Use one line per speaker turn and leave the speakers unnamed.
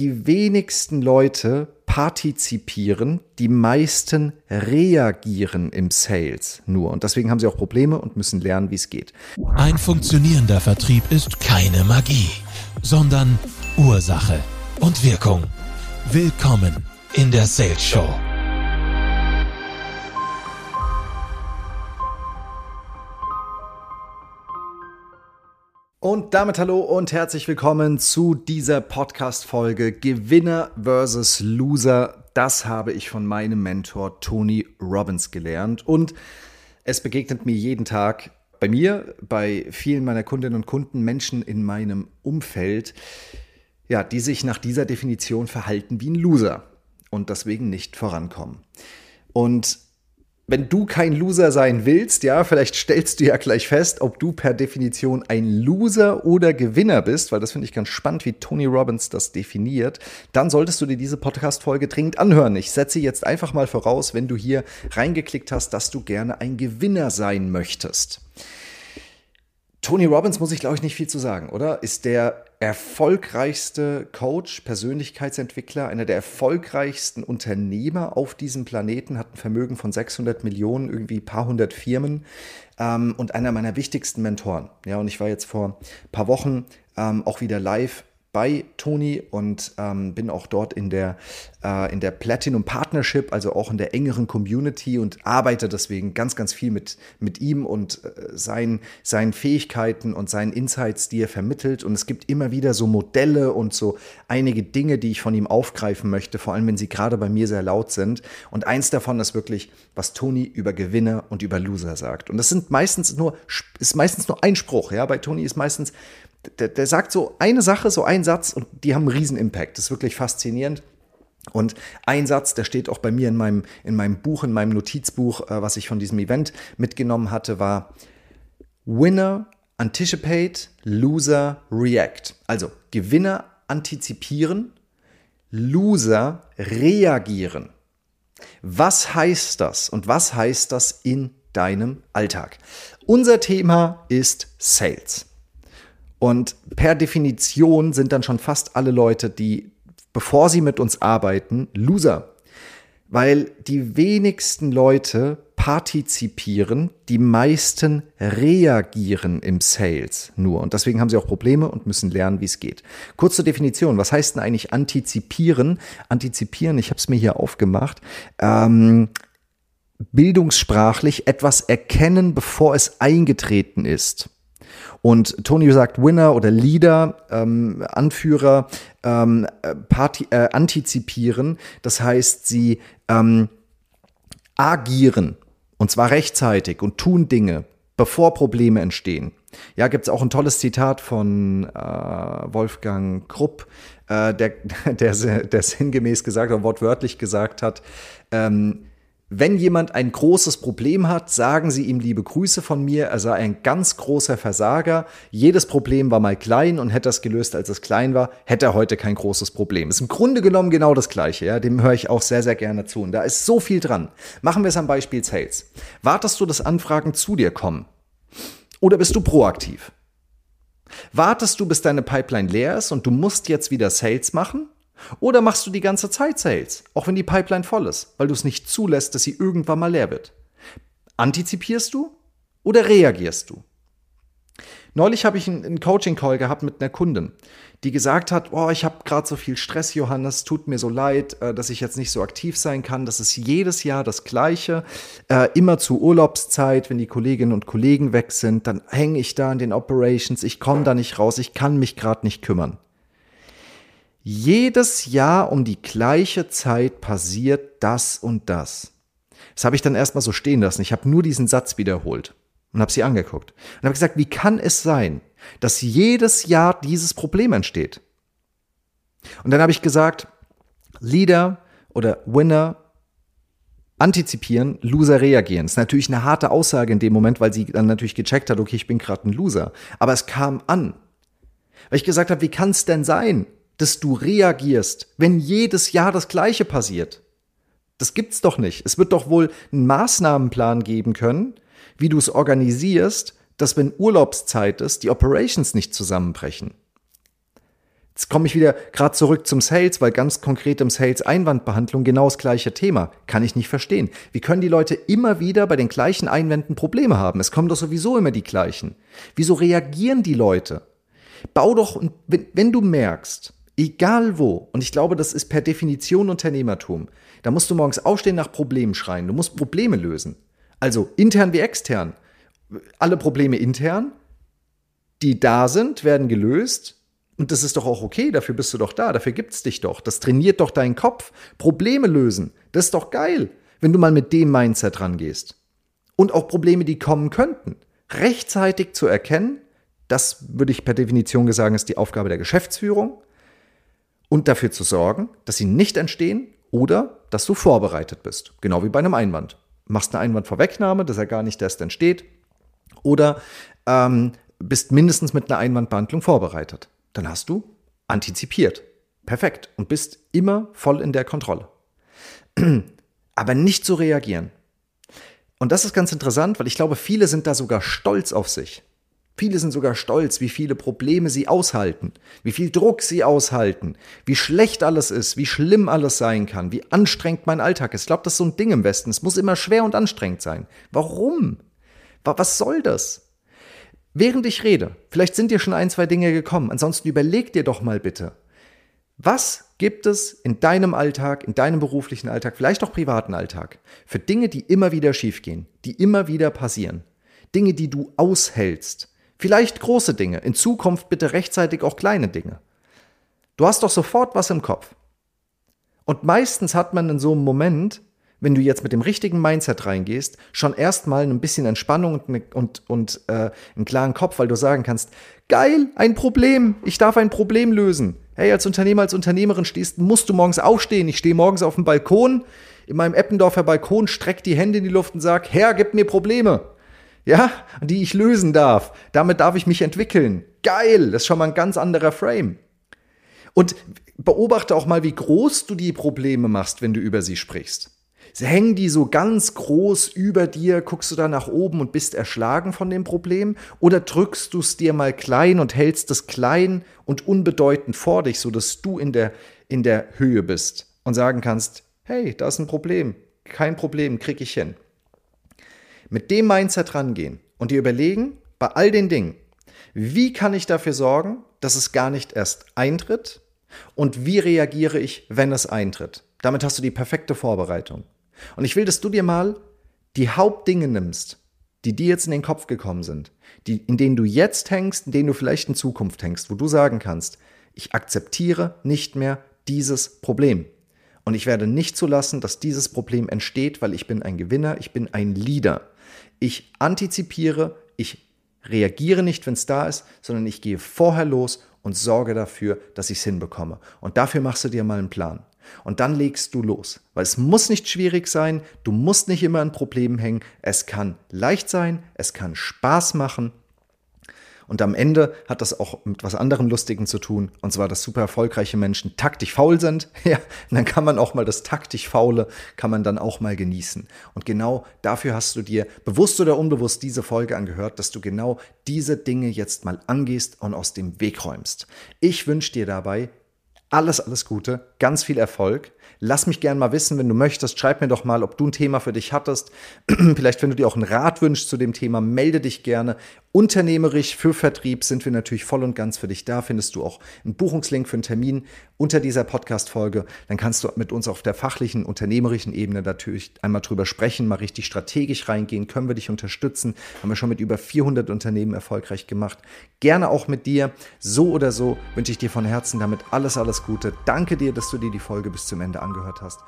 Die wenigsten Leute partizipieren, die meisten reagieren im Sales nur. Und deswegen haben sie auch Probleme und müssen lernen, wie es geht.
Ein funktionierender Vertrieb ist keine Magie, sondern Ursache und Wirkung. Willkommen in der Sales Show.
Und damit hallo und herzlich willkommen zu dieser Podcast-Folge Gewinner versus Loser. Das habe ich von meinem Mentor Tony Robbins gelernt und es begegnet mir jeden Tag bei mir, bei vielen meiner Kundinnen und Kunden, Menschen in meinem Umfeld, ja, die sich nach dieser Definition verhalten wie ein Loser und deswegen nicht vorankommen. Und wenn du kein Loser sein willst, ja, vielleicht stellst du ja gleich fest, ob du per Definition ein Loser oder Gewinner bist, weil das finde ich ganz spannend, wie Tony Robbins das definiert, dann solltest du dir diese Podcast-Folge dringend anhören. Ich setze jetzt einfach mal voraus, wenn du hier reingeklickt hast, dass du gerne ein Gewinner sein möchtest. Tony Robbins muss ich, glaube ich, nicht viel zu sagen, oder? Ist der erfolgreichste Coach, Persönlichkeitsentwickler, einer der erfolgreichsten Unternehmer auf diesem Planeten, hat ein Vermögen von 600 Millionen, irgendwie ein paar hundert Firmen ähm, und einer meiner wichtigsten Mentoren. Ja, und ich war jetzt vor ein paar Wochen ähm, auch wieder live bei Tony und ähm, bin auch dort in der, äh, in der Platinum Partnership, also auch in der engeren Community und arbeite deswegen ganz, ganz viel mit, mit ihm und äh, seinen, seinen Fähigkeiten und seinen Insights, die er vermittelt. Und es gibt immer wieder so Modelle und so einige Dinge, die ich von ihm aufgreifen möchte, vor allem wenn sie gerade bei mir sehr laut sind. Und eins davon ist wirklich, was Tony über Gewinner und über Loser sagt. Und das sind meistens nur, ist meistens nur ein Spruch. Ja, bei Tony ist meistens der, der sagt so eine Sache, so einen Satz und die haben einen riesen Impact. Das ist wirklich faszinierend. Und ein Satz, der steht auch bei mir in meinem, in meinem Buch, in meinem Notizbuch, äh, was ich von diesem Event mitgenommen hatte, war Winner anticipate, Loser react. Also Gewinner antizipieren, Loser reagieren. Was heißt das und was heißt das in deinem Alltag? Unser Thema ist Sales. Und per Definition sind dann schon fast alle Leute, die, bevor sie mit uns arbeiten, Loser. Weil die wenigsten Leute partizipieren, die meisten reagieren im Sales nur. Und deswegen haben sie auch Probleme und müssen lernen, wie es geht. Kurze Definition, was heißt denn eigentlich antizipieren? Antizipieren, ich habe es mir hier aufgemacht. Ähm, bildungssprachlich etwas erkennen, bevor es eingetreten ist. Und Tony sagt Winner oder Leader, ähm, Anführer, ähm, Party, äh, antizipieren. Das heißt, sie ähm, agieren und zwar rechtzeitig und tun Dinge, bevor Probleme entstehen. Ja, gibt es auch ein tolles Zitat von äh, Wolfgang Krupp, äh, der, der, der sinngemäß gesagt oder wortwörtlich gesagt hat, ähm, wenn jemand ein großes Problem hat, sagen Sie ihm liebe Grüße von mir. Er sei ein ganz großer Versager. Jedes Problem war mal klein und hätte es gelöst, als es klein war, hätte er heute kein großes Problem. Ist im Grunde genommen genau das Gleiche. Ja? Dem höre ich auch sehr, sehr gerne zu. Und da ist so viel dran. Machen wir es am Beispiel Sales. Wartest du, dass Anfragen zu dir kommen? Oder bist du proaktiv? Wartest du, bis deine Pipeline leer ist und du musst jetzt wieder Sales machen? Oder machst du die ganze Zeit Sales, auch wenn die Pipeline voll ist, weil du es nicht zulässt, dass sie irgendwann mal leer wird? Antizipierst du oder reagierst du? Neulich habe ich einen Coaching-Call gehabt mit einer Kundin, die gesagt hat, oh, ich habe gerade so viel Stress, Johannes, tut mir so leid, äh, dass ich jetzt nicht so aktiv sein kann. Das ist jedes Jahr das Gleiche. Äh, immer zur Urlaubszeit, wenn die Kolleginnen und Kollegen weg sind, dann hänge ich da in den Operations, ich komme da nicht raus, ich kann mich gerade nicht kümmern. Jedes Jahr um die gleiche Zeit passiert das und das. Das habe ich dann erstmal so stehen lassen. Ich habe nur diesen Satz wiederholt und habe sie angeguckt und habe gesagt, wie kann es sein, dass jedes Jahr dieses Problem entsteht? Und dann habe ich gesagt, Leader oder Winner antizipieren, Loser reagieren. Das ist natürlich eine harte Aussage in dem Moment, weil sie dann natürlich gecheckt hat, okay, ich bin gerade ein Loser. Aber es kam an. Weil ich gesagt habe, wie kann es denn sein, dass du reagierst, wenn jedes Jahr das Gleiche passiert. Das gibt's doch nicht. Es wird doch wohl einen Maßnahmenplan geben können, wie du es organisierst, dass wenn Urlaubszeit ist, die Operations nicht zusammenbrechen. Jetzt komme ich wieder gerade zurück zum Sales, weil ganz konkret im Sales Einwandbehandlung genau das gleiche Thema. Kann ich nicht verstehen. Wie können die Leute immer wieder bei den gleichen Einwänden Probleme haben? Es kommen doch sowieso immer die gleichen. Wieso reagieren die Leute? Bau doch, wenn, wenn du merkst, egal wo, und ich glaube, das ist per Definition Unternehmertum, da musst du morgens aufstehen nach Problemen schreien. Du musst Probleme lösen. Also intern wie extern. Alle Probleme intern, die da sind, werden gelöst und das ist doch auch okay, dafür bist du doch da, dafür gibt's dich doch. Das trainiert doch deinen Kopf. Probleme lösen, das ist doch geil, wenn du mal mit dem Mindset rangehst. Und auch Probleme, die kommen könnten, rechtzeitig zu erkennen, das würde ich per Definition sagen, ist die Aufgabe der Geschäftsführung. Und dafür zu sorgen, dass sie nicht entstehen oder dass du vorbereitet bist. Genau wie bei einem Einwand. Machst eine Einwandvorwegnahme, dass er gar nicht erst entsteht. Oder ähm, bist mindestens mit einer Einwandbehandlung vorbereitet dann hast du antizipiert. Perfekt. Und bist immer voll in der Kontrolle. Aber nicht zu reagieren. Und das ist ganz interessant, weil ich glaube, viele sind da sogar stolz auf sich. Viele sind sogar stolz, wie viele Probleme sie aushalten, wie viel Druck sie aushalten, wie schlecht alles ist, wie schlimm alles sein kann, wie anstrengend mein Alltag ist. Ich glaube, das ist so ein Ding im Westen. Es muss immer schwer und anstrengend sein. Warum? Was soll das? Während ich rede, vielleicht sind dir schon ein, zwei Dinge gekommen, ansonsten überleg dir doch mal bitte, was gibt es in deinem Alltag, in deinem beruflichen Alltag, vielleicht auch privaten Alltag, für Dinge, die immer wieder schiefgehen, die immer wieder passieren? Dinge, die du aushältst. Vielleicht große Dinge, in Zukunft bitte rechtzeitig auch kleine Dinge. Du hast doch sofort was im Kopf. Und meistens hat man in so einem Moment wenn du jetzt mit dem richtigen Mindset reingehst, schon erstmal ein bisschen Entspannung und, ne, und, und äh, einen klaren Kopf, weil du sagen kannst, geil, ein Problem, ich darf ein Problem lösen. Hey, als Unternehmer, als Unternehmerin stehst, musst du morgens aufstehen. Ich stehe morgens auf dem Balkon, in meinem Eppendorfer Balkon, streck die Hände in die Luft und sag, Herr, gib mir Probleme. Ja, die ich lösen darf. Damit darf ich mich entwickeln. Geil, das ist schon mal ein ganz anderer Frame. Und beobachte auch mal, wie groß du die Probleme machst, wenn du über sie sprichst. Hängen die so ganz groß über dir, guckst du da nach oben und bist erschlagen von dem Problem? Oder drückst du es dir mal klein und hältst es klein und unbedeutend vor dich, sodass du in der, in der Höhe bist und sagen kannst, hey, da ist ein Problem, kein Problem, krieg ich hin. Mit dem Mindset rangehen und dir überlegen, bei all den Dingen, wie kann ich dafür sorgen, dass es gar nicht erst eintritt und wie reagiere ich, wenn es eintritt. Damit hast du die perfekte Vorbereitung. Und ich will, dass du dir mal die Hauptdinge nimmst, die dir jetzt in den Kopf gekommen sind, die, in denen du jetzt hängst, in denen du vielleicht in Zukunft hängst, wo du sagen kannst, ich akzeptiere nicht mehr dieses Problem. Und ich werde nicht zulassen, dass dieses Problem entsteht, weil ich bin ein Gewinner, ich bin ein Leader. Ich antizipiere, ich reagiere nicht, wenn es da ist, sondern ich gehe vorher los und sorge dafür, dass ich es hinbekomme. Und dafür machst du dir mal einen Plan. Und dann legst du los. Weil es muss nicht schwierig sein, du musst nicht immer an Problemen hängen. Es kann leicht sein, es kann Spaß machen. Und am Ende hat das auch mit was anderem Lustigem zu tun. Und zwar, dass super erfolgreiche Menschen taktisch faul sind. Ja, und dann kann man auch mal das taktisch Faule, kann man dann auch mal genießen. Und genau dafür hast du dir bewusst oder unbewusst diese Folge angehört, dass du genau diese Dinge jetzt mal angehst und aus dem Weg räumst. Ich wünsche dir dabei alles, alles Gute, ganz viel Erfolg. Lass mich gern mal wissen, wenn du möchtest. Schreib mir doch mal, ob du ein Thema für dich hattest. Vielleicht, wenn du dir auch einen Rat wünschst zu dem Thema, melde dich gerne. Unternehmerisch für Vertrieb sind wir natürlich voll und ganz für dich da. Findest du auch einen Buchungslink für einen Termin unter dieser Podcast-Folge. Dann kannst du mit uns auf der fachlichen, unternehmerischen Ebene natürlich einmal drüber sprechen, mal richtig strategisch reingehen. Können wir dich unterstützen? Haben wir schon mit über 400 Unternehmen erfolgreich gemacht. Gerne auch mit dir. So oder so wünsche ich dir von Herzen damit alles, alles Gute. Danke dir, dass du dir die Folge bis zum Ende angehört hast